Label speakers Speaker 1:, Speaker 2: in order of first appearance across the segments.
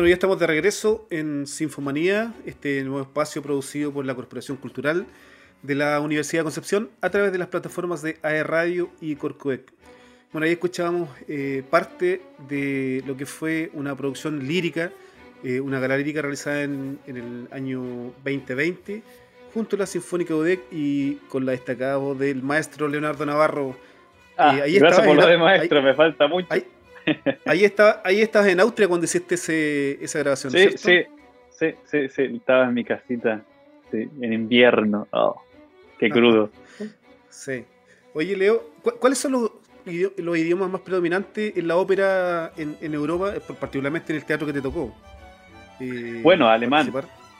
Speaker 1: Bueno, ya estamos de regreso en Sinfomanía, este nuevo espacio producido por la Corporación Cultural de la Universidad de Concepción a través de las plataformas de AE Radio y Corcoec. Bueno, ahí escuchábamos eh, parte de lo que fue una producción lírica, eh, una gala lírica realizada en, el año 2020, junto a la Sinfónica UDEC y con la destacada voz del maestro Leonardo Navarro.
Speaker 2: Ah, eh, ahí gracias por lo de maestro, me falta mucho.
Speaker 1: Ahí, está, ahí estabas en Austria cuando hiciste esa grabación.
Speaker 2: Sí, sí, sí, sí, sí, estaba en mi casita, en invierno. Oh, qué ah, crudo.
Speaker 1: Sí. Oye, Leo, ¿cuáles son los, idiomas más predominantes en la ópera en, Europa, eh, particularmente en el teatro que te tocó?
Speaker 2: Eh, bueno, alemán.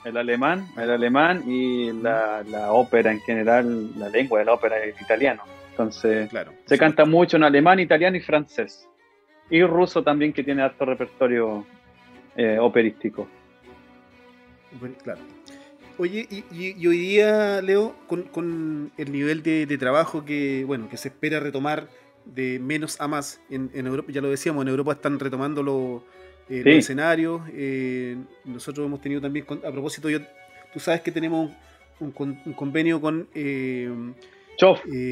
Speaker 2: El alemán, el alemán y la, la, ópera en general, la lengua de la ópera es italiano. Entonces, claro, se canta mucho en alemán, italiano y francés. Y ruso también, que tiene alto repertorio eh, operístico.
Speaker 1: claro. Oye, y, hoy día, Leo, con, el nivel de, trabajo que, bueno, que se espera retomar de menos a más en, Europa, ya lo decíamos, en Europa están retomando los, eh, escenarios. Eh, nosotros hemos tenido también, a propósito, yo, tú sabes que tenemos un, convenio con,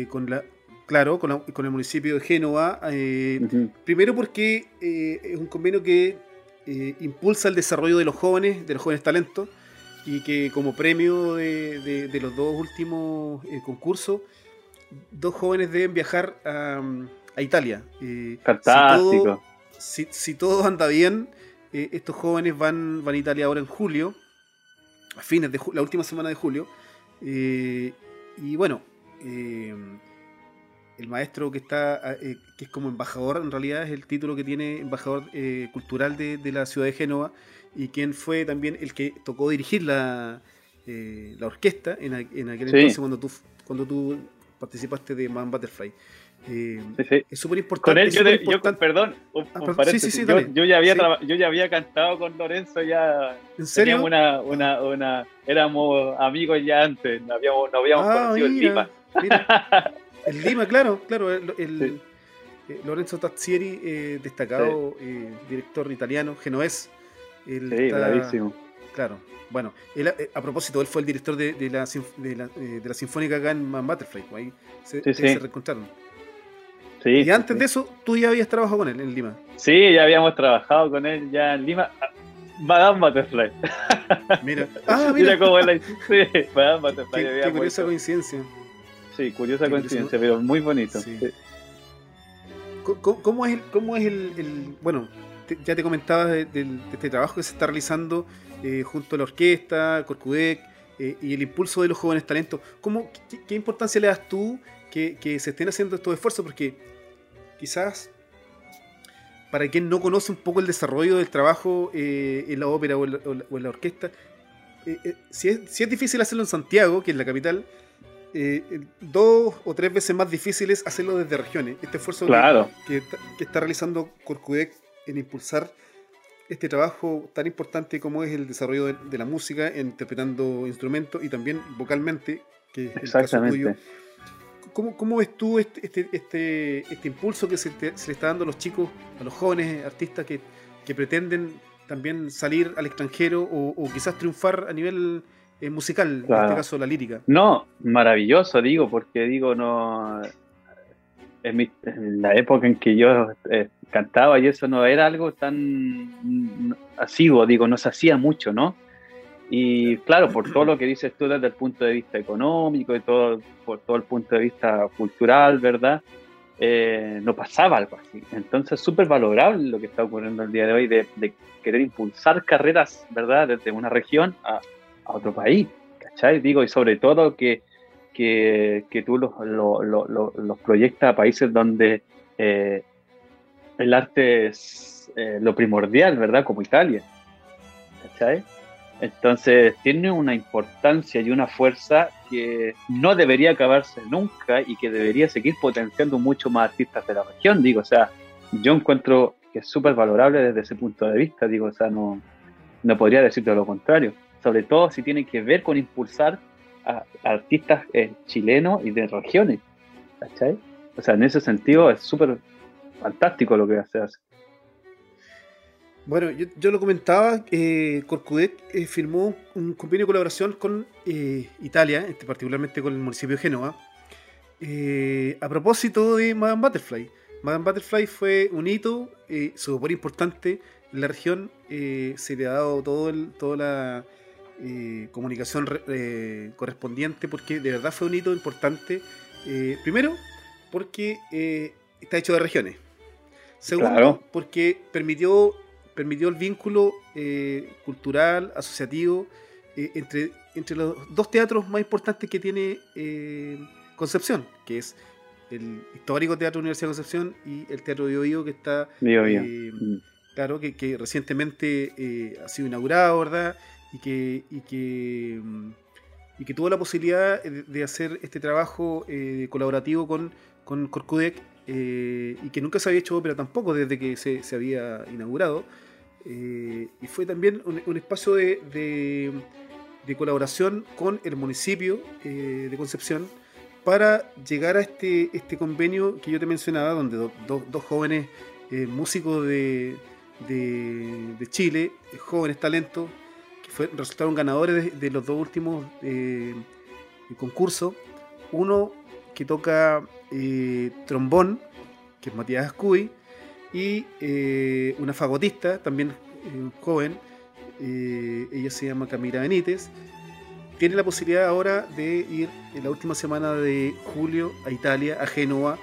Speaker 1: con la Claro, con, el municipio de Génova. Eh, primero porque eh, es un convenio que eh, impulsa el desarrollo de los jóvenes, de los jóvenes talentos, y que como premio de, los dos últimos concursos, dos jóvenes deben viajar a, Italia.
Speaker 2: Fantástico.
Speaker 1: Si todo, anda bien, estos jóvenes van, van a Italia ahora en julio, a fines de la última semana de julio. y bueno, el maestro que está eh, que es como embajador en realidad es el título que tiene embajador eh, cultural de, la ciudad de Génova y quien fue también el que tocó dirigir la, eh, la orquesta en, en aquel entonces cuando tú cuando tú participaste de Man Butterfly. Es súper importante,
Speaker 2: yo, perdón yo, ya había yo ya había cantado con Lorenzo ya
Speaker 1: ¿En serio?
Speaker 2: Una, una, una, éramos amigos ya antes no habíamos, no habíamos ah, conocido el Lima
Speaker 1: El Lima, claro, claro. El, eh, Lorenzo Tazzieri, eh, destacado eh, director italiano, genovés.
Speaker 2: sí, bravísimo.
Speaker 1: Claro. Bueno, a propósito, él fue el director de, la, de, la, Sinfónica acá en Butterfly. Pues, ahí se, se reencontraron. Sí, y antes de eso, tú ya habías trabajado con él en Lima.
Speaker 2: Sí, ya habíamos trabajado con él ya en Lima. Madame Butterfly.
Speaker 1: Mira, ah, mira.
Speaker 2: cómo él Sí, Madame Butterfly.
Speaker 1: Qué, qué curiosa coincidencia.
Speaker 2: Sí, curiosa coincidencia, pero muy bonito.
Speaker 1: ¿Cómo, es, el, cómo es el, bueno, ya te comentaba de, este trabajo que se está realizando eh, junto a la orquesta, Corcudec eh, y el impulso de los jóvenes talentos? ¿Cómo, qué, importancia le das tú que, se estén haciendo estos esfuerzos? Porque quizás para quien no conoce un poco el desarrollo del trabajo eh, en la ópera o en la, orquesta, si es, si, es, difícil hacerlo en Santiago, que es la capital, eh, dos o tres veces más difícil es hacerlo desde regiones. Este esfuerzo que, está realizando Corcudec en impulsar este trabajo tan importante como es el desarrollo de, la música, interpretando instrumentos y también vocalmente, que es el caso tuyo. ¿Cómo, ¿Cómo, ves tú este, este, este, este impulso que se, le está dando a los chicos, a los jóvenes artistas que, pretenden también salir al extranjero o quizás triunfar a nivel musical, en este caso la lírica.
Speaker 2: No, maravilloso, digo, porque digo, no. En, la época en que yo eh, cantaba y eso no era algo tan asiduo, digo, no se hacía mucho, ¿no? Y claro, por todo lo que dices tú desde el punto de vista económico y todo, por todo el punto de vista cultural, ¿verdad? Eh, no pasaba algo así. Entonces, súper valorable lo que está ocurriendo el día de hoy de, de, querer impulsar carreras, ¿verdad? Desde una región a, a otro país, ¿cachai? Digo, y sobre todo que, que, que tú los, proyectas a países donde eh, el arte es eh, lo primordial, ¿verdad? Como Italia, ¿cachai? Entonces tiene una importancia y una fuerza que no debería acabarse nunca y que debería seguir potenciando mucho más artistas de la región, digo, o sea, yo encuentro que es súper valorable desde ese punto de vista, digo, o sea, no, no podría decirte lo contrario sobre todo si tiene que ver con impulsar a, artistas eh, chilenos y de regiones. ¿Cachai? O sea, en ese sentido es súper fantástico lo que se hace.
Speaker 1: Bueno, yo, lo comentaba, eh, Corcudec eh, firmó un convenio de colaboración con eh, Italia, este, particularmente con el municipio de Génova, eh, a propósito de Madame Butterfly. Madame Butterfly fue un hito súper importante en la región, se le ha dado todo el, toda la comunicación correspondiente porque de verdad fue un hito importante. primero, porque está hecho de regiones. Segundo, porque permitió permitió el vínculo eh, cultural, asociativo, eh, entre, entre los dos teatros más importantes que tiene eh, Concepción, que es el histórico Teatro Universidad de Concepción y el Teatro de Oído que está, mm. claro, que, recientemente ha sido inaugurado, ¿verdad? Y que, y que, mm, y que tuvo la posibilidad de hacer este trabajo colaborativo con, con Corcudec y que nunca se había hecho ópera tampoco desde que se, se había inaugurado. Eh, y fue también un, espacio de, colaboración con el municipio eh, de Concepción para llegar a este, este convenio que yo te mencionaba, donde dos jóvenes eh, músicos de, Chile, jóvenes talentos, resultaron ganadores de, los dos últimos concursos. Uno que toca trombón, que es Matías Ascuy, y eh, una fagotista, también eh, joven, eh, ella se llama Camila Benítez, tiene la posibilidad ahora de ir en la última semana de julio a Italia, a Génova,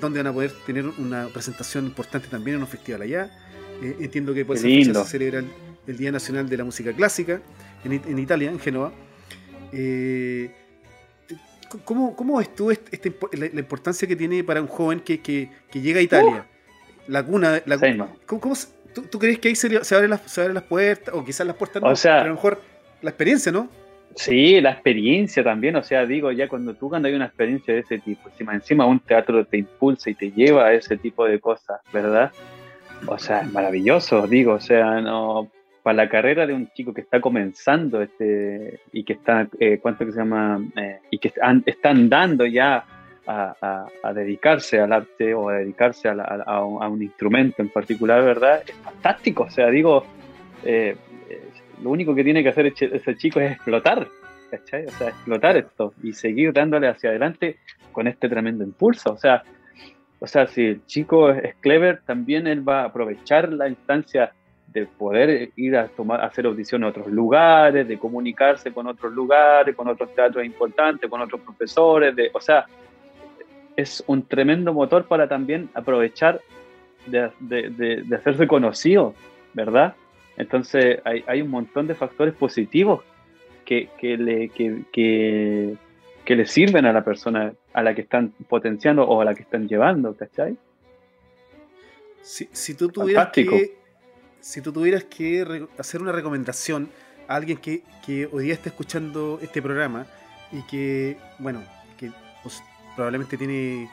Speaker 1: donde van a poder tener una presentación importante también en un festival allá. entiendo que esa fecha se celebra el, Día Nacional de la Música Clásica en, Italia, en Génova. ¿cómo, ¿Cómo ves tú este, la, importancia que tiene para un joven que, que, llega a Italia? la cuna. La, ¿cómo, tú, crees que ahí se, se, abren las, se, abren las, puertas? O quizás las puertas no, o sea, pero a lo mejor la experiencia, ¿no?
Speaker 2: Sí, la experiencia también, o sea, digo, ya cuando tú cuando hay una experiencia de ese tipo, encima, encima un teatro te impulsa y te lleva a ese tipo de cosas, ¿verdad? O sea, es maravilloso, digo, o sea, no para la carrera de un chico que está comenzando este y que está, eh, ¿cuánto que se llama? Eh, y que están, están dando ya a, dedicarse al arte o a dedicarse a, un, instrumento en particular, ¿verdad? Es fantástico. O sea, digo, eh, lo único que tiene que hacer ese chico es explotar, ¿cachai? O sea, explotar esto y seguir dándole hacia adelante con este tremendo impulso. O sea, o sea, si el chico es clever, también él va a aprovechar la instancia de poder ir a tomar, hacer audición en otros lugares, de comunicarse con otros lugares, con otros teatros importantes, con otros profesores, de, o sea, es un tremendo motor para también aprovechar de, hacerse conocido, ¿verdad? Entonces hay, un montón de factores positivos que, le, que, le sirven a la persona a la que están potenciando o a la que están llevando, ¿cachai?
Speaker 1: Si, tú tuvieras que si tú tuvieras que hacer una recomendación a alguien que, hoy día está escuchando este programa y que, bueno, que pues, probablemente tiene,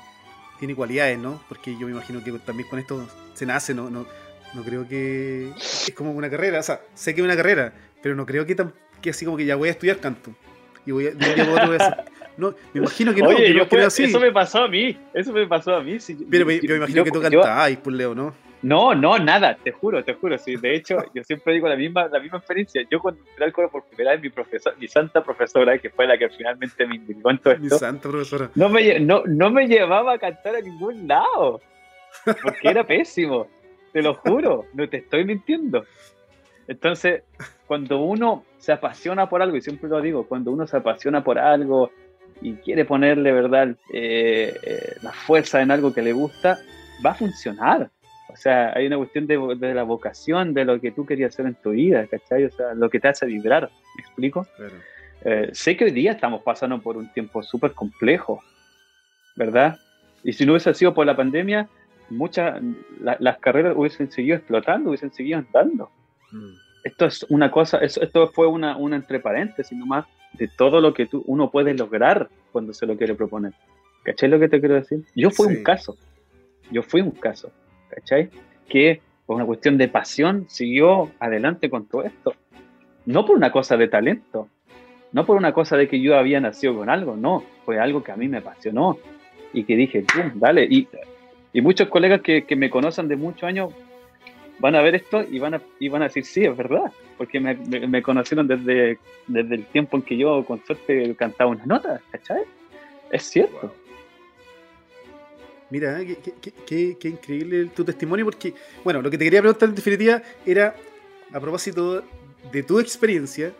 Speaker 1: tiene cualidades, ¿no? Porque yo me imagino que también con esto se nace, ¿no? No, no creo que es como una carrera, o sea, sé que es una carrera, pero no creo que, tan, que así como que ya voy a estudiar canto. Y voy a, No, me imagino que no.
Speaker 2: Oye, yo eso me pasó a mí, eso me pasó a mí.
Speaker 1: pero yo, me imagino que tú cantabas, pues Leo, ¿no?
Speaker 2: No, no, nada, te juro, te juro. Sí, de hecho, yo siempre digo la misma, la misma experiencia. Yo cuando entré al coro por primera vez, mi profesor, mi santa profesora, que fue la que finalmente me indicó en todo esto. Mi santa profesora. No me, no, no me llevaba a cantar a ningún lado. Porque era pésimo. Te lo juro, no te estoy mintiendo. Entonces, cuando uno se apasiona por algo, y siempre lo digo, cuando uno se apasiona por algo y quiere ponerle, ¿verdad?, eh, eh, la fuerza en algo que le gusta, va a funcionar sea, hay una cuestión de, la vocación, de lo que tú querías hacer en tu vida, ¿cachai? O sea, lo que te hace vibrar, ¿me explico? Eh, sé que hoy día estamos pasando por un tiempo súper complejo, ¿verdad? Y si no hubiese sido por la pandemia, muchas, las carreras hubiesen seguido explotando, hubiesen seguido andando. Mm. Esto es una cosa, esto fue una, una entre paréntesis nomás de todo lo que tú, uno puede lograr cuando se lo quiere proponer. ¿Cachai lo que te quiero decir? Yo fui un caso. Yo fui un caso. ¿Cachai? Que por una cuestión de pasión siguió adelante con todo esto. No por una cosa de talento, no por una cosa de que yo había nacido con algo, no, fue algo que a mí me apasionó y que dije, ¡pum! Dale. Y, y muchos colegas que, que, me conocen de muchos años van a ver esto y van a, y van a decir, sí, es verdad, porque me, me, conocieron desde, desde el tiempo en que yo con suerte cantaba unas notas, ¿cachai? Es cierto.
Speaker 1: Mira, qué, qué, increíble tu testimonio, porque, bueno, lo que te quería preguntar en definitiva era, a propósito de tu experiencia,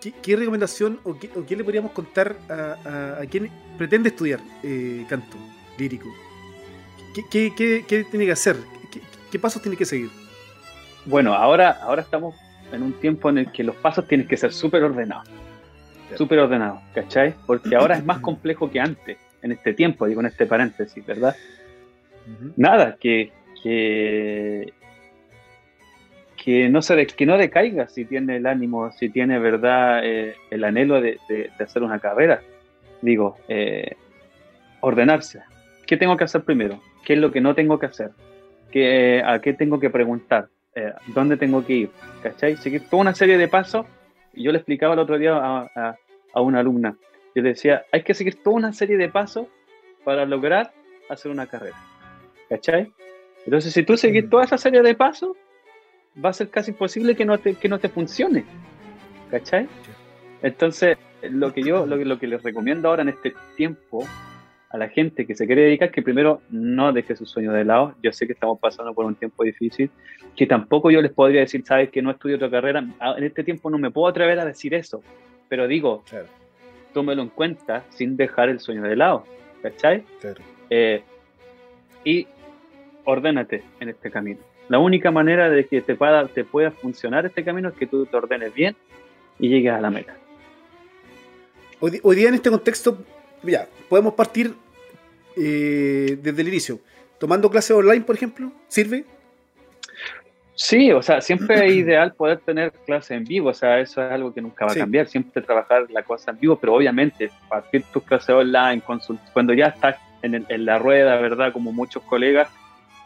Speaker 1: ¿qué, recomendación o qué, le podríamos contar a, a, quien pretende estudiar eh, canto lírico? ¿Qué, tiene que hacer? ¿Qué, pasos tiene que seguir?
Speaker 2: Bueno, ahora, ahora estamos en un tiempo en el que los pasos tienen que ser súper ordenados. Súper ordenados, ¿cachai? Porque ahora es más complejo que antes en este tiempo, digo en este paréntesis, ¿verdad? Nada, que, que, no se que no decaiga si tiene el ánimo, si tiene verdad eh, el anhelo de, hacer una carrera. Digo, eh, ordenarse. ¿Qué tengo que hacer primero? ¿Qué es lo que no tengo que hacer? ¿Qué, ¿A qué tengo que preguntar? Eh, ¿Dónde tengo que ir? ¿Cachai? Seguir toda una serie de pasos. Yo le explicaba el otro día a, a una alumna yo decía, hay que seguir toda una serie de pasos para lograr hacer una carrera. ¿Cachai? Entonces, si tú seguís mm. toda esa serie de pasos, va a ser casi imposible que no te, que no te funcione. ¿Cachai? Entonces, lo que yo, lo, lo que les recomiendo ahora en este tiempo a la gente que se quiere dedicar, que primero no deje su sueño de lado. Yo sé que estamos pasando por un tiempo difícil, que tampoco yo les podría decir, sabes que no estudio otra carrera. Ah, en este tiempo no me puedo atrever a decir eso, pero digo, tómelo en cuenta sin dejar el sueño de lado, ¿cachai? Eh, y ordénate en este camino. La única manera de que te pueda, te pueda funcionar este camino es que tú te ordenes bien y llegues a la meta.
Speaker 1: Hoy, día en este contexto, ya, podemos partir eh, desde el inicio. Tomando clases online, por ejemplo, ¿sirve?
Speaker 2: Sí, o sea, siempre es ideal poder tener clases en vivo, o sea, eso es algo que nunca va a cambiar, siempre trabajar la cosa en vivo, pero obviamente partir tus clases online, cuando ya estás en, la rueda, ¿verdad? Como muchos colegas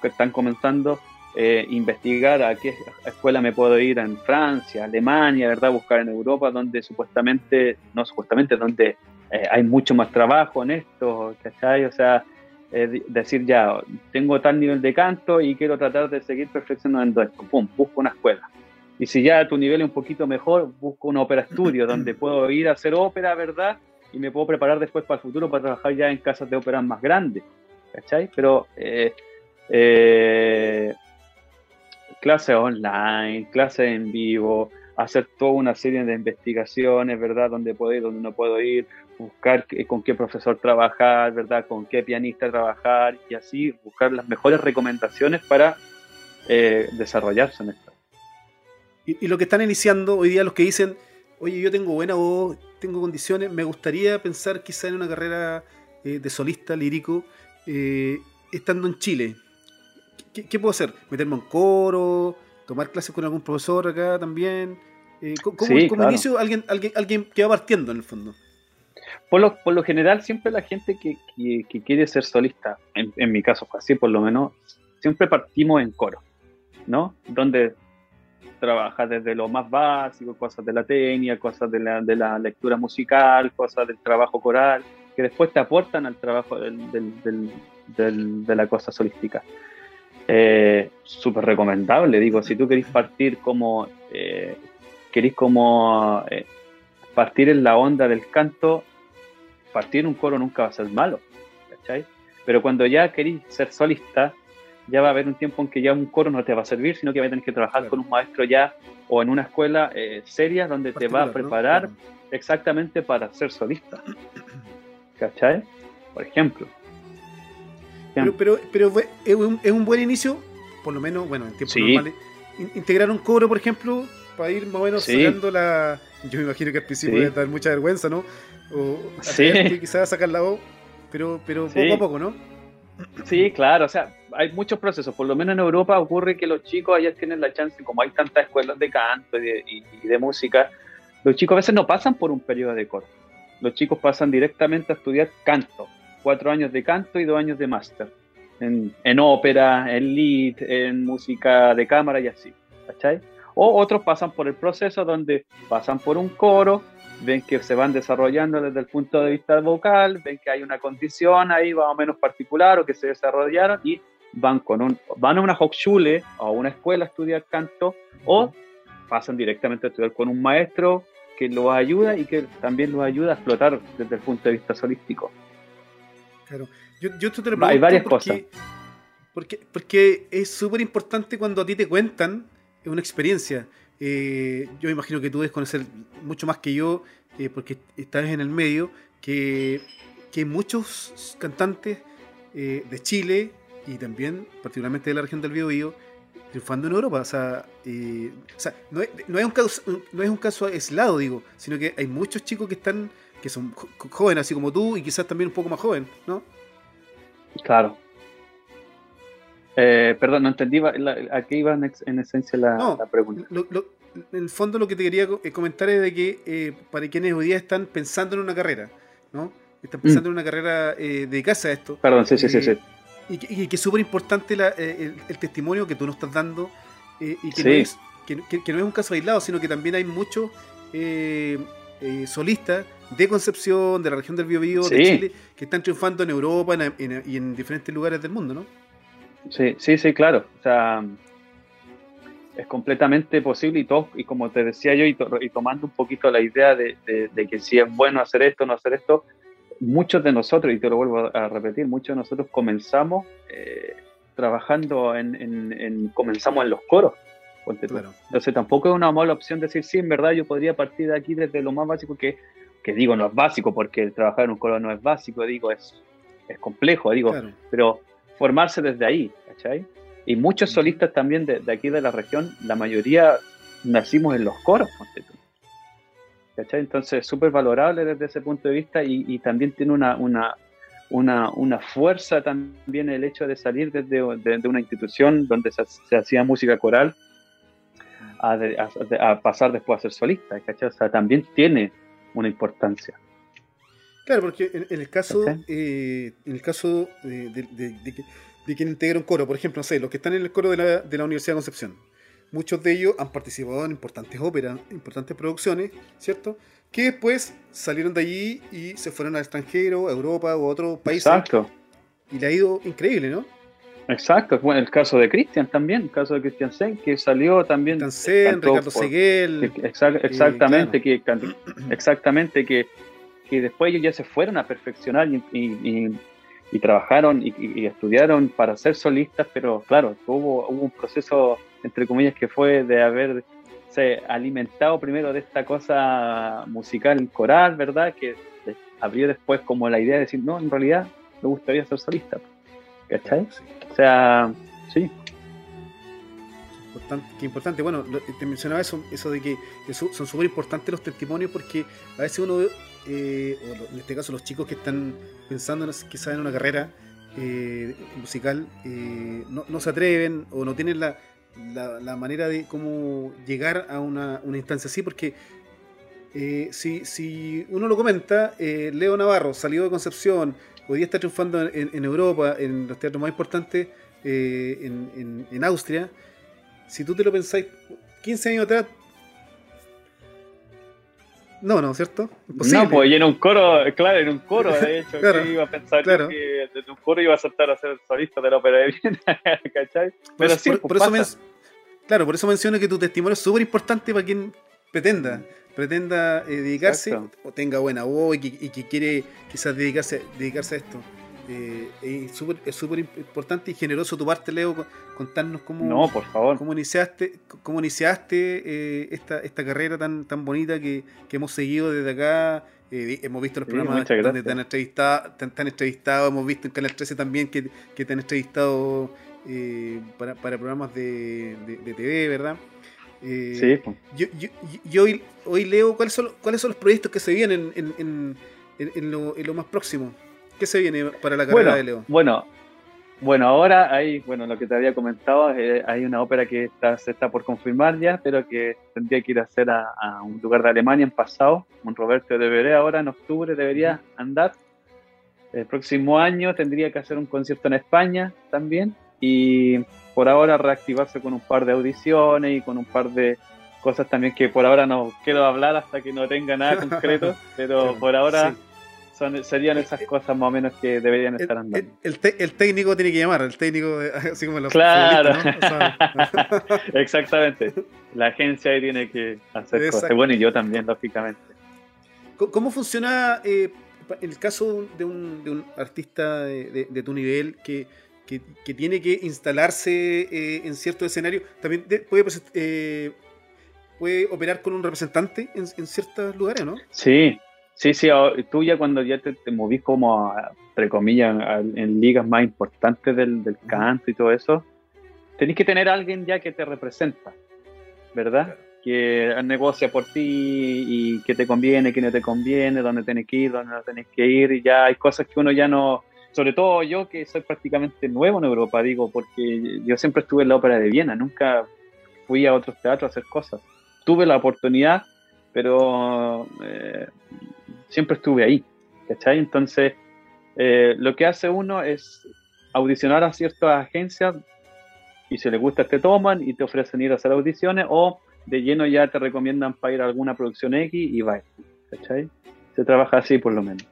Speaker 2: que están comenzando, eh, investigar a qué escuela me puedo ir en Francia, Alemania, ¿verdad? Buscar en Europa, donde supuestamente, no supuestamente, donde eh, hay mucho más trabajo en esto, ¿cachai? O sea, decir ya, tengo tal nivel de canto y quiero tratar de seguir perfeccionando esto, pum, busco una escuela. Y si ya tu nivel es un poquito mejor, busco un ópera estudio donde puedo ir a hacer ópera, ¿verdad? Y me puedo preparar después para el futuro para trabajar ya en casas de ópera más grandes, ¿cachai? Pero eh, eh, clases online, clases en vivo, hacer toda una serie de investigaciones, ¿verdad? Donde puedo ir, donde no puedo ir, buscar con qué profesor trabajar, ¿verdad? Con qué pianista trabajar y así buscar las mejores recomendaciones para eh, desarrollarse en esto.
Speaker 1: Y, lo que están iniciando hoy día, los que dicen, oye, yo tengo buena voz, tengo condiciones, me gustaría pensar quizá en una carrera eh, de solista lírico, eh, estando en Chile. ¿Qué, puedo hacer? ¿Meterme en coro? ¿Tomar clases con algún profesor acá también? ¿Cómo, inicio alguien, alguien, alguien que va partiendo en el fondo?
Speaker 2: Por lo, por lo general, siempre la gente que, que, quiere ser solista, en, en, mi caso fue así por lo menos, siempre partimos en coro, ¿no? Donde trabaja desde lo más básico, cosas de la técnica, cosas de la, de la lectura musical, cosas del trabajo coral, que después te aportan al trabajo del, del, del, de la cosa solística. Eh, Súper recomendable, digo, si tú querés partir como, eh, querés como eh, partir en la onda del canto, partir un coro nunca va a ser malo, ¿cachai? Pero cuando ya querís ser solista, ya va a haber un tiempo en que ya un coro no te va a servir, sino que vas a tener que trabajar con un maestro ya o en una escuela eh, seria donde te va a preparar exactamente para ser solista. ¿Cachai? Por ejemplo.
Speaker 1: Pero, pero, pero es, un, buen inicio, por lo menos, bueno, en tiempos normales, integrar un coro, por ejemplo, para ir más o menos sacando la. Yo me imagino que al principio sí. dar mucha vergüenza, ¿no? O sí. quizás sacar la voz, pero, pero poco a poco, ¿no?
Speaker 2: Sí, claro, o sea, hay muchos procesos. Por lo menos en Europa ocurre que los chicos allá tienen la chance, como hay tantas escuelas de canto y de, música, los chicos a veces no pasan por un periodo de corte. Los chicos pasan directamente a estudiar canto, cuatro años de canto y dos años de máster, en, en ópera, en lead, en música de cámara y así, ¿cachai? O otros pasan por el proceso donde pasan por un coro, ven que se van desarrollando desde el punto de vista vocal, ven que hay una condición ahí más o menos particular o que se desarrollaron y van, con un, van a una Hochschule o a una escuela a estudiar canto o pasan directamente a estudiar con un maestro que los ayuda y que también los ayuda a explotar desde el punto de vista solístico.
Speaker 1: Claro, yo, yo te lo
Speaker 2: Hay varias cosas.
Speaker 1: Porque, porque es súper importante cuando a ti te cuentan una experiencia. Eh, yo imagino que tú debes conocer mucho más que yo, eh, porque estás en el medio, que, que muchos cantantes eh, de Chile y también particularmente de la región del Biobío triunfando en Europa. O sea, o sea no, es, no, es un caso, no es un caso aislado, digo, sino que hay muchos chicos que están que son jóvenes, así como tú, y quizás también un poco más joven, ¿no?
Speaker 2: Claro, eh, perdón, no entendí a qué iba en, esencia la, pregunta.
Speaker 1: en el fondo lo que te quería eh, comentar es de que eh, para quienes hoy día están pensando en una carrera, ¿no? Están pensando mm. en una carrera de casa a esto.
Speaker 2: Perdón, sí, sí, sí, sí.
Speaker 1: Y, que es súper importante el, testimonio que tú nos estás dando y que, no es, que, no es un caso aislado, sino que también hay muchos solistas de Concepción, de la región del Biobío, de Chile, que están triunfando en Europa y en diferentes lugares del mundo, ¿no?
Speaker 2: Sí, sí, sí, claro. O sea, es completamente posible y todo, y como te decía yo, y, tomando un poquito la idea de, que si es bueno hacer esto no hacer esto, muchos de nosotros, y te lo vuelvo a repetir, muchos de nosotros comenzamos eh, trabajando en, comenzamos en los coros. Entonces tampoco es una mala opción decir, sí, en verdad yo podría partir de aquí desde lo más básico que, que digo, no es básico, porque trabajar en un coro no es básico, digo, es, es complejo, digo, pero formarse desde ahí, ¿cachai? Y muchos solistas también de, aquí de la región, la mayoría nacimos en los coros, ¿cachai? Entonces, súper valorable desde ese punto de vista y, también tiene una, una, una, una, fuerza también el hecho de salir desde de, una institución donde se, hacía música coral a, pasar después a ser solista, ¿cachai? O sea, también tiene una importancia.
Speaker 1: Claro, porque en, el caso, eh, en el caso de, de, quien integra un coro, por ejemplo, no sé, los que están en el coro de la, de la Universidad de Concepción, muchos de ellos han participado en importantes óperas, importantes producciones, ¿cierto? Que después salieron de allí y se fueron al extranjero, a Europa o a otros países.
Speaker 2: Exacto.
Speaker 1: Y le ha ido increíble, ¿no?
Speaker 2: Exacto, bueno, el caso de Cristian también, el caso de Cristian Sen, que salió también.
Speaker 1: Cristian Sen, Ricardo Seguel.
Speaker 2: exactamente, que, exactamente, que que después ellos ya se fueron a perfeccionar y, trabajaron y, estudiaron para ser solistas, pero claro, hubo, hubo un proceso, entre comillas, que fue de haber se alimentado primero de esta cosa musical coral, ¿verdad? Que abrió después como la idea de decir, no, en realidad me gustaría ser solista. ¿Cachai? O sea, sí.
Speaker 1: Importante, qué importante. Bueno, te mencionaba eso, eso de que, son súper importantes los testimonios porque a veces uno eh, o en este caso los chicos que están pensando quizás en una carrera eh, musical, eh, no, se atreven o no tienen la, la, manera de cómo llegar a una, instancia así, porque si, si, uno lo comenta, Leo Navarro salió de Concepción, hoy día está triunfando en, Europa, en los teatros más importantes, en, en Austria, si tú te lo pensáis 15 años atrás, no, no, ¿cierto?
Speaker 2: No, pues y en un coro, claro, en un coro, de hecho, que iba a pensar que desde un coro iba a aceptar a ser solista de la ópera de Viena, ¿cachai?
Speaker 1: Pero sí, por, pues eso claro, por eso menciono que tu testimonio es súper importante para quien pretenda, pretenda eh, dedicarse, o tenga buena voz y que, y que quiere quizás dedicarse, dedicarse a esto. Eh, es súper importante y generoso tu parte, Leo, contarnos cómo,
Speaker 2: no, por favor.
Speaker 1: cómo iniciaste, cómo iniciaste eh, esta, esta carrera tan, tan bonita que, hemos seguido desde acá. Eh, hemos visto los programas donde te han, entrevistado, te, entrevistado, hemos visto en Canal 13 también que, te han entrevistado para, programas de, TV, ¿verdad?
Speaker 2: sí.
Speaker 1: Yo, hoy, hoy, leo cuáles son, cuáles son los proyectos que se vienen en, en, lo, en lo más próximo. ¿Qué se viene para la carrera de Leo?
Speaker 2: Bueno, bueno, ahora hay, bueno, lo que te había comentado, eh, hay una ópera que está, se está por confirmar ya, pero que tendría que ir a hacer a, un lugar de Alemania en pasado, un Roberto de Veré ahora en octubre debería andar. El próximo año tendría que hacer un concierto en España también y por ahora reactivarse con un par de audiciones y con un par de cosas también que por ahora no quiero hablar hasta que no tenga nada concreto, pero por ahora serían esas cosas más o menos que deberían estar andando.
Speaker 1: El, técnico tiene que llamar, el técnico, así como los
Speaker 2: Claro, exactamente. La agencia ahí tiene que hacer cosas. Bueno, y yo también, lógicamente.
Speaker 1: ¿Cómo funciona eh, el caso de un, de un artista de, tu nivel que, que, tiene que instalarse eh, en cierto escenario? ¿También puede, eh, puede operar con un representante en, en ciertos lugares, no?
Speaker 2: Sí, Sí, sí, tú ya cuando ya te, movís como, entre comillas, en ligas más importantes del, del canto y todo eso, tenés que tener a alguien ya que te representa, ¿verdad? Que negocia por ti y que te conviene, que no te conviene, dónde tenés que ir, dónde no tenés que ir, y ya hay cosas que uno ya no, sobre todo yo que soy prácticamente nuevo en Europa, digo, porque yo siempre estuve en la ópera de Viena, nunca fui a otros teatros a hacer cosas. Tuve la oportunidad, pero eh, siempre estuve ahí, ¿cachai? Entonces, eh, lo que hace uno es audicionar a ciertas agencias y si les gusta te toman y te ofrecen ir a hacer audiciones o de lleno ya te recomiendan para ir a alguna producción X y va, ¿cachai? Se trabaja así por lo menos.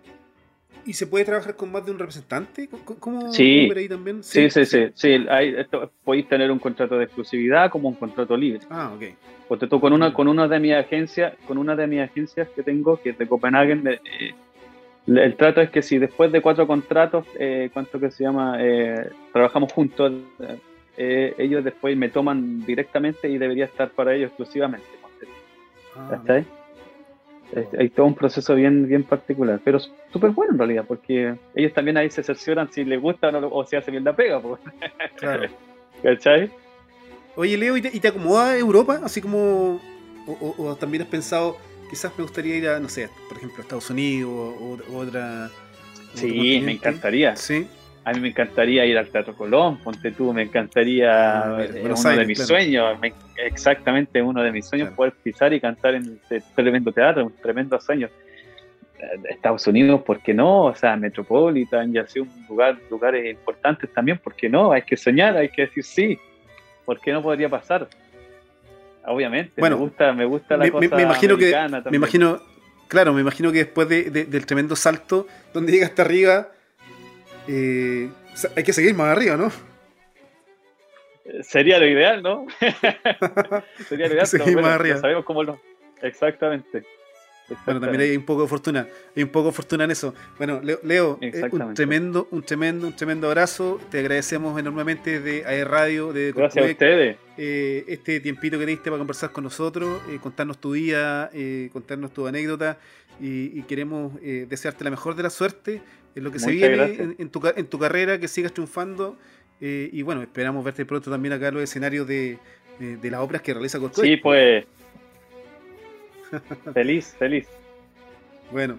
Speaker 1: ¿Y se puede trabajar con más de un representante? ¿Cómo,
Speaker 2: sí. ahí también? Sí, sí, sí. sí, podéis tener un contrato de exclusividad como un contrato libre.
Speaker 1: Ah, ok.
Speaker 2: Porque tú con una, con una de mis agencias, con una de mis agencias que tengo, que es de Copenhagen, eh, el trato es que si después de cuatro contratos, eh, ¿cuánto que se llama? Eh, trabajamos juntos, eh, ellos después me toman directamente y debería estar para ellos exclusivamente. Ah, ¿Está ahí? Hay todo un proceso bien, bien particular, pero súper bueno en realidad, porque ellos también ahí se cercioran si les gusta o, o si hace bien la pega. Claro. ¿Cachai?
Speaker 1: Oye, Leo, ¿y te, acomoda Europa? Así como. O, también has pensado, quizás me gustaría ir a, no sé, por ejemplo, a Estados Unidos o, otra.
Speaker 2: Sí, me encantaría. Sí. A mí me encantaría ir al Teatro Colón, ponte tú, me encantaría, ah, uno de mis sueños, exactamente uno de mis sueños, poder pisar y cantar en este tremendo teatro, un tremendo sueño. Eh, Estados Unidos, ¿por qué no? O sea, Metropolitan, ya sea un lugar, lugares importantes también, ¿por qué no? Hay que soñar, hay que decir sí. ¿por qué no podría pasar? Obviamente, bueno, me gusta, me gusta la cosa
Speaker 1: me imagino que, Me imagino, claro, me imagino que después del tremendo salto, donde llega hasta arriba, eh, hay que seguir más arriba, ¿no?
Speaker 2: Sería lo ideal, ¿no? Sería lo ideal, seguir más arriba. sabemos cómo lo... Exactamente.
Speaker 1: Bueno, también hay un poco de fortuna, hay un poco de fortuna en eso. Bueno, Leo, eh, un tremendo, un tremendo, un tremendo abrazo. Te agradecemos enormemente de AE Radio, de
Speaker 2: Gracias a ustedes.
Speaker 1: Eh, este tiempito que diste para conversar con nosotros, eh, contarnos tu día, contarnos tu anécdota y, queremos desearte la mejor de la suerte en lo que se viene en, tu, en tu carrera, que sigas triunfando y bueno, esperamos verte pronto también acá en los escenarios de, de, las obras que realiza Corcoy.
Speaker 2: Sí, pues feliz, feliz.
Speaker 1: Bueno,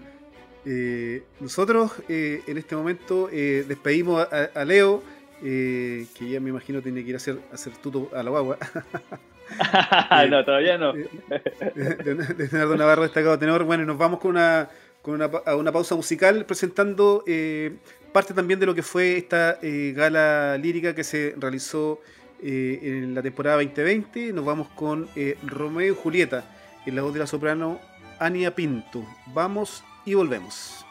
Speaker 1: eh, nosotros eh, en este momento eh, despedimos a, Leo, que ya me imagino tiene que ir a hacer, hacer tuto a la guagua.
Speaker 2: no, todavía no.
Speaker 1: de, Leonardo Navarro, destacado tenor. Bueno, nos vamos con una, con una, a una pausa musical presentando parte también de lo que fue esta gala lírica que se realizó en la temporada 2020. Nos vamos con Romeo y Julieta en la voz de la soprano Ania Pinto. Vamos y volvemos.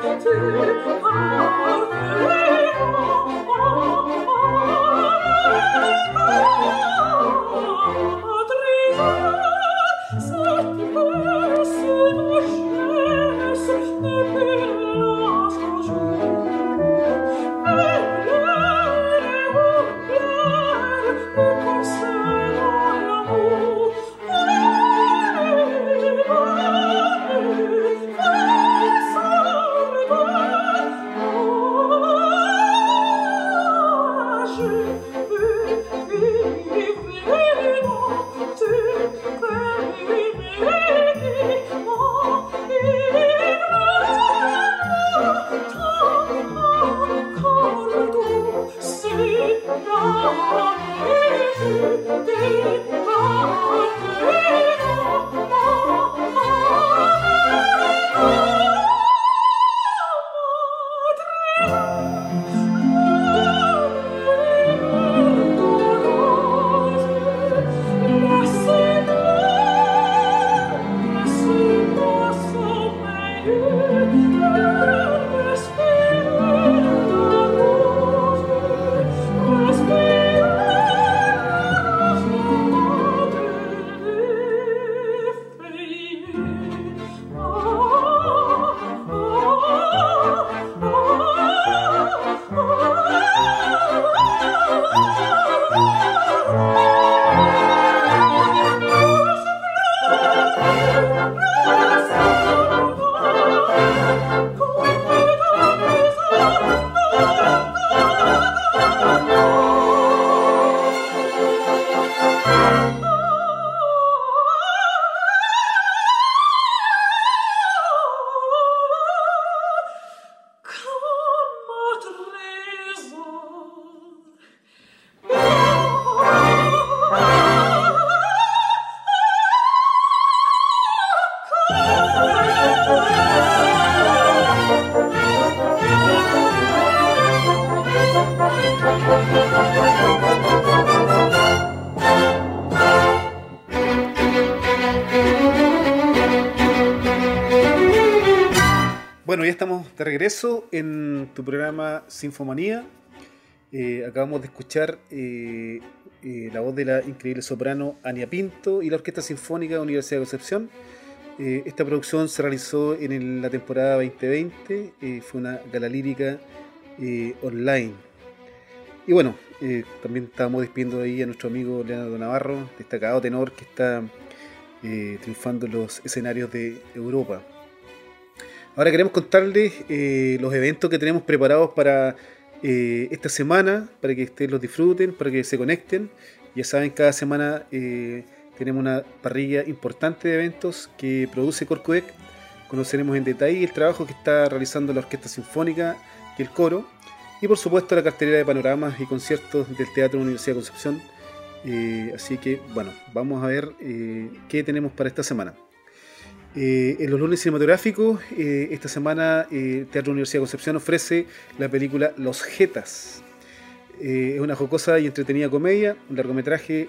Speaker 1: to regreso en tu programa Sinfomanía. Eh, acabamos de escuchar eh, eh, la voz de la increíble soprano Ania Pinto y la Orquesta Sinfónica de Universidad de Concepción. esta producción se realizó en la temporada 2020, fue una gala lírica online. Y bueno, también estábamos despidiendo ahí a nuestro amigo Leonardo Navarro, destacado tenor que está triunfando en los escenarios de Europa. Ahora queremos contarles eh, los eventos que tenemos preparados para eh, esta semana, para que ustedes los disfruten, para que se conecten. Ya saben, cada semana eh, tenemos una parrilla importante de eventos que produce Corcudec. Conoceremos en detalle el trabajo que está realizando la Orquesta Sinfónica y el coro. Y por supuesto la cartelera de panoramas y conciertos del Teatro Universidad de Concepción. así que bueno, vamos a ver qué tenemos para esta semana. Eh, en los lunes cinematográficos, eh, esta semana eh, Teatro Universidad de Concepción ofrece la película Los Jetas. es una jocosa y entretenida comedia, un largometraje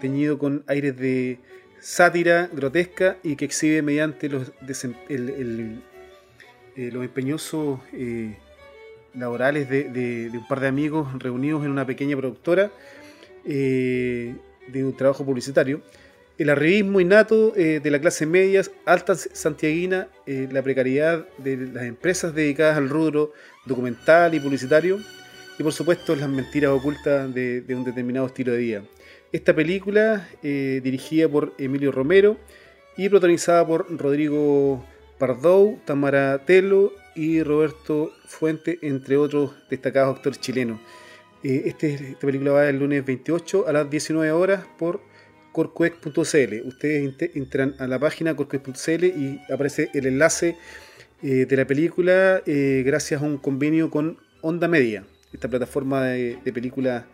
Speaker 1: teñido con aires de sátira grotesca y que exhibe mediante los, los empeñosos laborales de, un par de amigos reunidos en una pequeña productora de un trabajo publicitario el arribismo innato eh, de la clase media alta santiaguina, eh, la precariedad de las empresas dedicadas al rubro documental y publicitario, y por supuesto las mentiras ocultas de, un determinado estilo de vida. Esta película, eh, dirigida por Emilio Romero y protagonizada por Rodrigo Pardou, Tamara Telo y Roberto Fuente, entre otros destacados actores chilenos. Este, esta película va el lunes 28 a las 19 horas por corcuec.cl. Ustedes entran a la página corcuec.cl y aparece el enlace eh, de la película eh, gracias a un convenio con Onda Media, esta plataforma de, película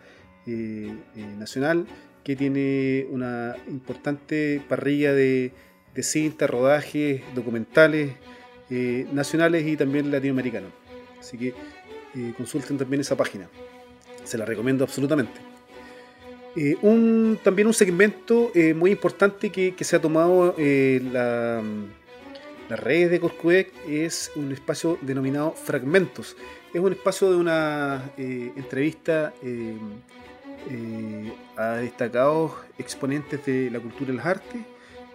Speaker 1: eh, nacional que tiene una importante parrilla de, de cintas, rodajes, documentales nacionales y también latinoamericanos. Así que consulten también esa página. Se la recomiendo absolutamente. Eh, un, también un segmento eh, muy importante que, se ha tomado eh, la, las redes de Corcudec es un espacio denominado Fragmentos. Es un espacio de una entrevista a destacados exponentes de la cultura y las artes.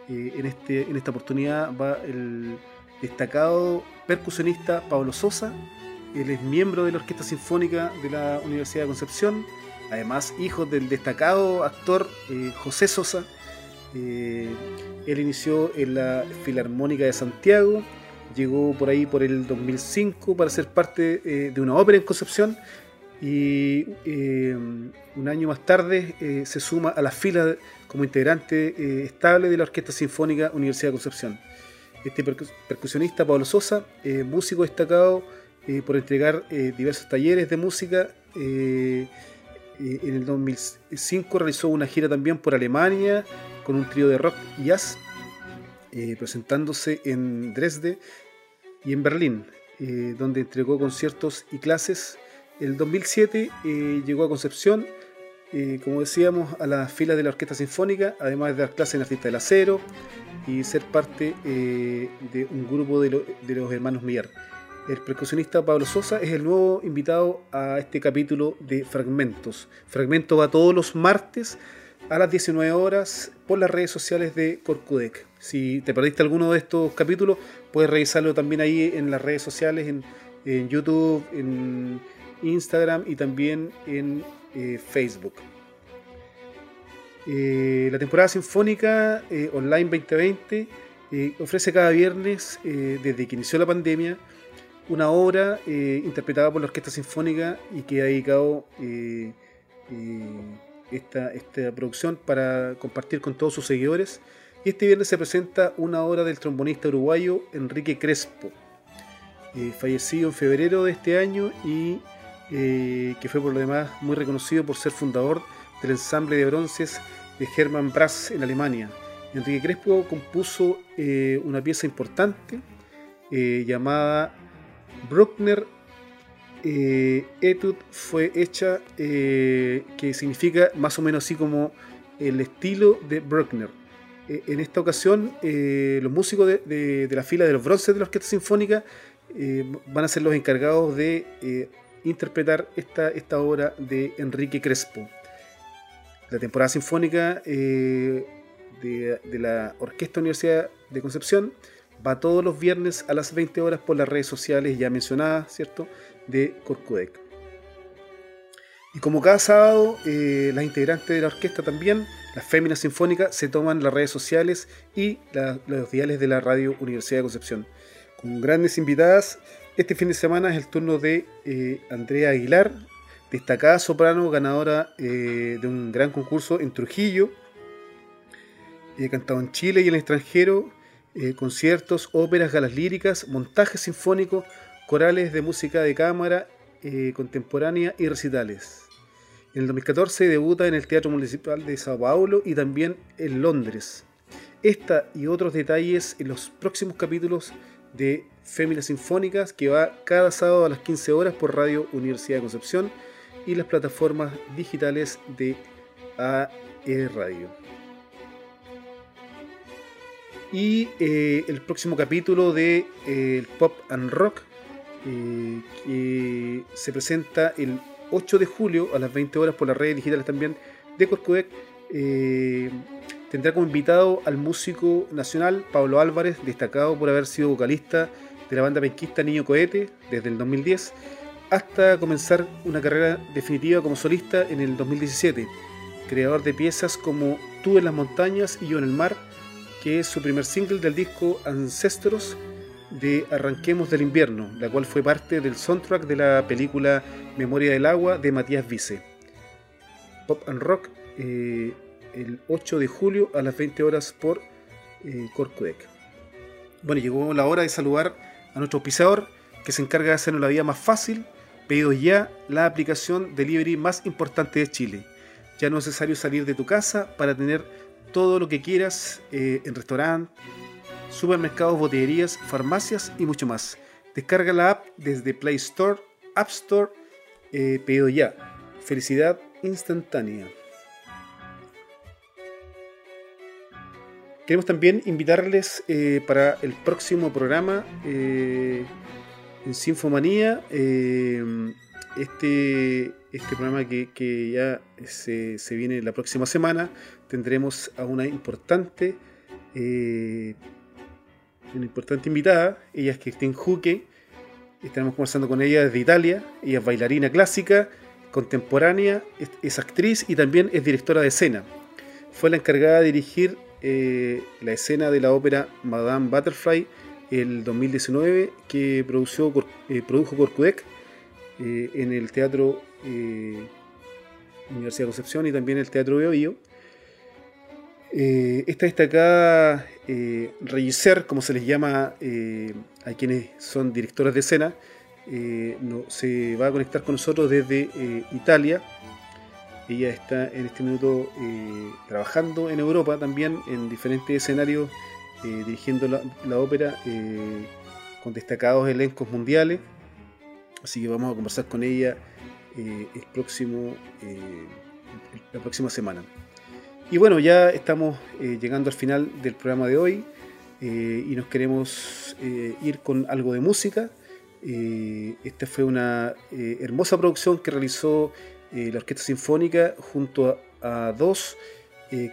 Speaker 1: en, este, en esta oportunidad va el destacado percusionista Pablo Sosa. Él es miembro de la Orquesta Sinfónica de la Universidad de Concepción además hijo del destacado actor eh, José Sosa. Eh, él inició en la Filarmónica de Santiago, llegó por ahí por el 2005 para ser parte eh, de una ópera en Concepción y un año más tarde se suma a la fila como integrante estable de la Orquesta Sinfónica Universidad de Concepción. Este percusionista Pablo Sosa, músico destacado por entregar diversos talleres de música eh, en el 2005 realizó una gira también por Alemania con un trío de rock y jazz, eh, presentándose en Dresde y en Berlín, eh, donde entregó conciertos y clases. En el 2007 llegó a Concepción, como decíamos, a las filas de la Orquesta Sinfónica, además de dar clases en Artista del Acero y ser parte de un grupo de, los hermanos Millar. El percusionista Pablo Sosa es el nuevo invitado a este capítulo de Fragmentos. Fragmento va todos los martes a las 19 horas por las redes sociales de Corcudec. Si te perdiste alguno de estos capítulos, puedes revisarlo también ahí en las redes sociales, en, YouTube, en Instagram y también en eh, Facebook. Eh, la temporada sinfónica eh, online 2020 ofrece cada viernes, desde que inició la pandemia, una obra eh, interpretada por la Orquesta Sinfónica y que ha dedicado eh, eh, esta, esta, producción para compartir con todos sus seguidores. Y este viernes se presenta una obra del trombonista uruguayo Enrique Crespo, fallecido en febrero de este año y que fue por lo demás muy reconocido por ser fundador del ensamble de bronces de Hermann Brass en Alemania. Enrique Crespo compuso una pieza importante llamada Bruckner eh, Etude fue hecha, eh, que significa más o menos así como el estilo de Bruckner. Eh, en esta ocasión, los músicos de, la fila de los bronces de la Orquesta Sinfónica van a ser los encargados de interpretar esta, esta obra de Enrique Crespo. La temporada sinfónica de, de la Orquesta Universidad de Concepción va todos los viernes a las 20 horas por las redes sociales ya mencionadas, ¿cierto? De Corcudec. Y como cada sábado, eh, las integrantes de la orquesta también, las féminas sinfónicas, se toman las redes sociales y los diales de la radio Universidad de Concepción. Con grandes invitadas, este fin de semana es el turno de eh, Andrea Aguilar, destacada soprano, ganadora eh, de un gran concurso en Trujillo. Cantado en Chile y en el extranjero, eh, conciertos, óperas, galas líricas, montajes sinfónicos, corales de música de cámara eh, contemporánea y recitales. En el 2014 debuta en el Teatro Municipal de Sao Paulo y también en Londres. Esta y otros detalles en los próximos capítulos de Féminas Sinfónicas que va cada sábado a las 15 horas por Radio Universidad de Concepción y las plataformas digitales de AE Radio. Y eh, el próximo capítulo de eh, Pop and Rock, eh, que se presenta el 8 de julio a las 20 horas por las redes digitales también de Corcudec, tendrá como invitado al músico nacional Pablo Álvarez, destacado por haber sido vocalista de la banda penquista Niño Cohete desde el 2010 hasta comenzar una carrera definitiva como solista en el 2017, creador de piezas como Tú en las montañas y Yo en el mar, que es su primer single del disco Ancestros de Arranquemos del Invierno, la cual fue parte del soundtrack de la película Memoria del Agua de Matías Vice. Pop and Rock eh, el 8 de julio a las 20 horas por eh, Bueno, llegó la hora de saludar a nuestro pisador que se encarga de hacernos la vida más fácil. Pedido ya la aplicación delivery más importante de Chile. Ya no es necesario salir de tu casa para tener todo lo que quieras eh, en restaurantes, supermercados, botillerías, farmacias y mucho más. Descarga la app desde Play Store, App Store, eh, pedido ya. Felicidad instantánea. Queremos también invitarles eh, para el próximo programa en Sinfomanía. este, este programa que, ya se, se, viene la próxima semana tendremos a una importante, eh, una importante invitada. Ella es Christine Juque. Estaremos conversando con ella desde Italia. Ella es bailarina clásica, contemporánea, es, actriz y también es directora de escena. Fue la encargada de dirigir eh, la escena de la ópera Madame Butterfly el 2019 que produjo, eh, produjo Corcudec en el Teatro Universidad de Concepción y también el Teatro Bio, eh, esta destacada eh, como se les llama eh, a quienes son directoras de escena, eh, se va a conectar con nosotros desde Italia. Ella está en este minuto trabajando en Europa también, en diferentes escenarios, dirigiendo la, ópera con destacados elencos mundiales. Así que vamos a conversar con ella el próximo, la próxima semana. Y bueno, ya estamos eh, llegando al final del programa de hoy eh, y nos queremos eh, ir con algo de música. esta fue una hermosa producción que realizó la Orquesta Sinfónica junto a, dos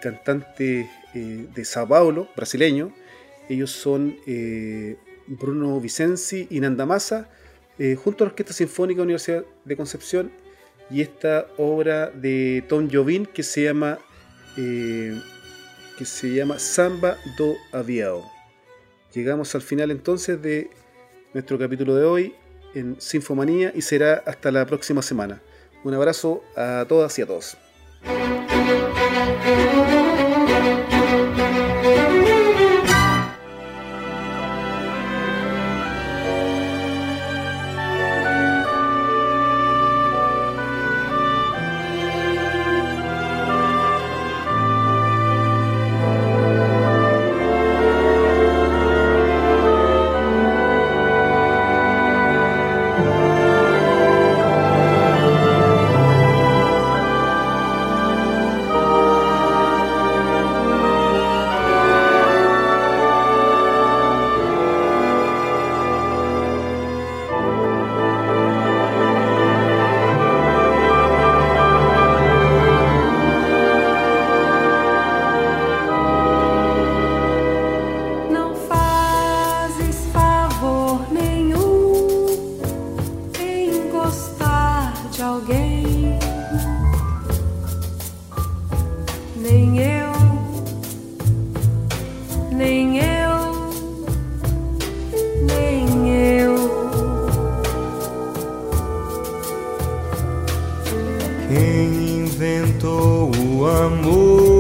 Speaker 1: cantantes de Sao Paulo, brasileños. Ellos son Bruno Vicenzi y Nanda Massa, junto a la Orquesta Sinfónica Universidad de Concepción y esta obra de Tom Jovin que se llama eh, que se llama Samba do Aviao. Llegamos al final entonces de nuestro capítulo de hoy en Sinfomanía y será hasta la próxima semana. Un abrazo a todas y a todos.
Speaker 3: quem inventou o amor.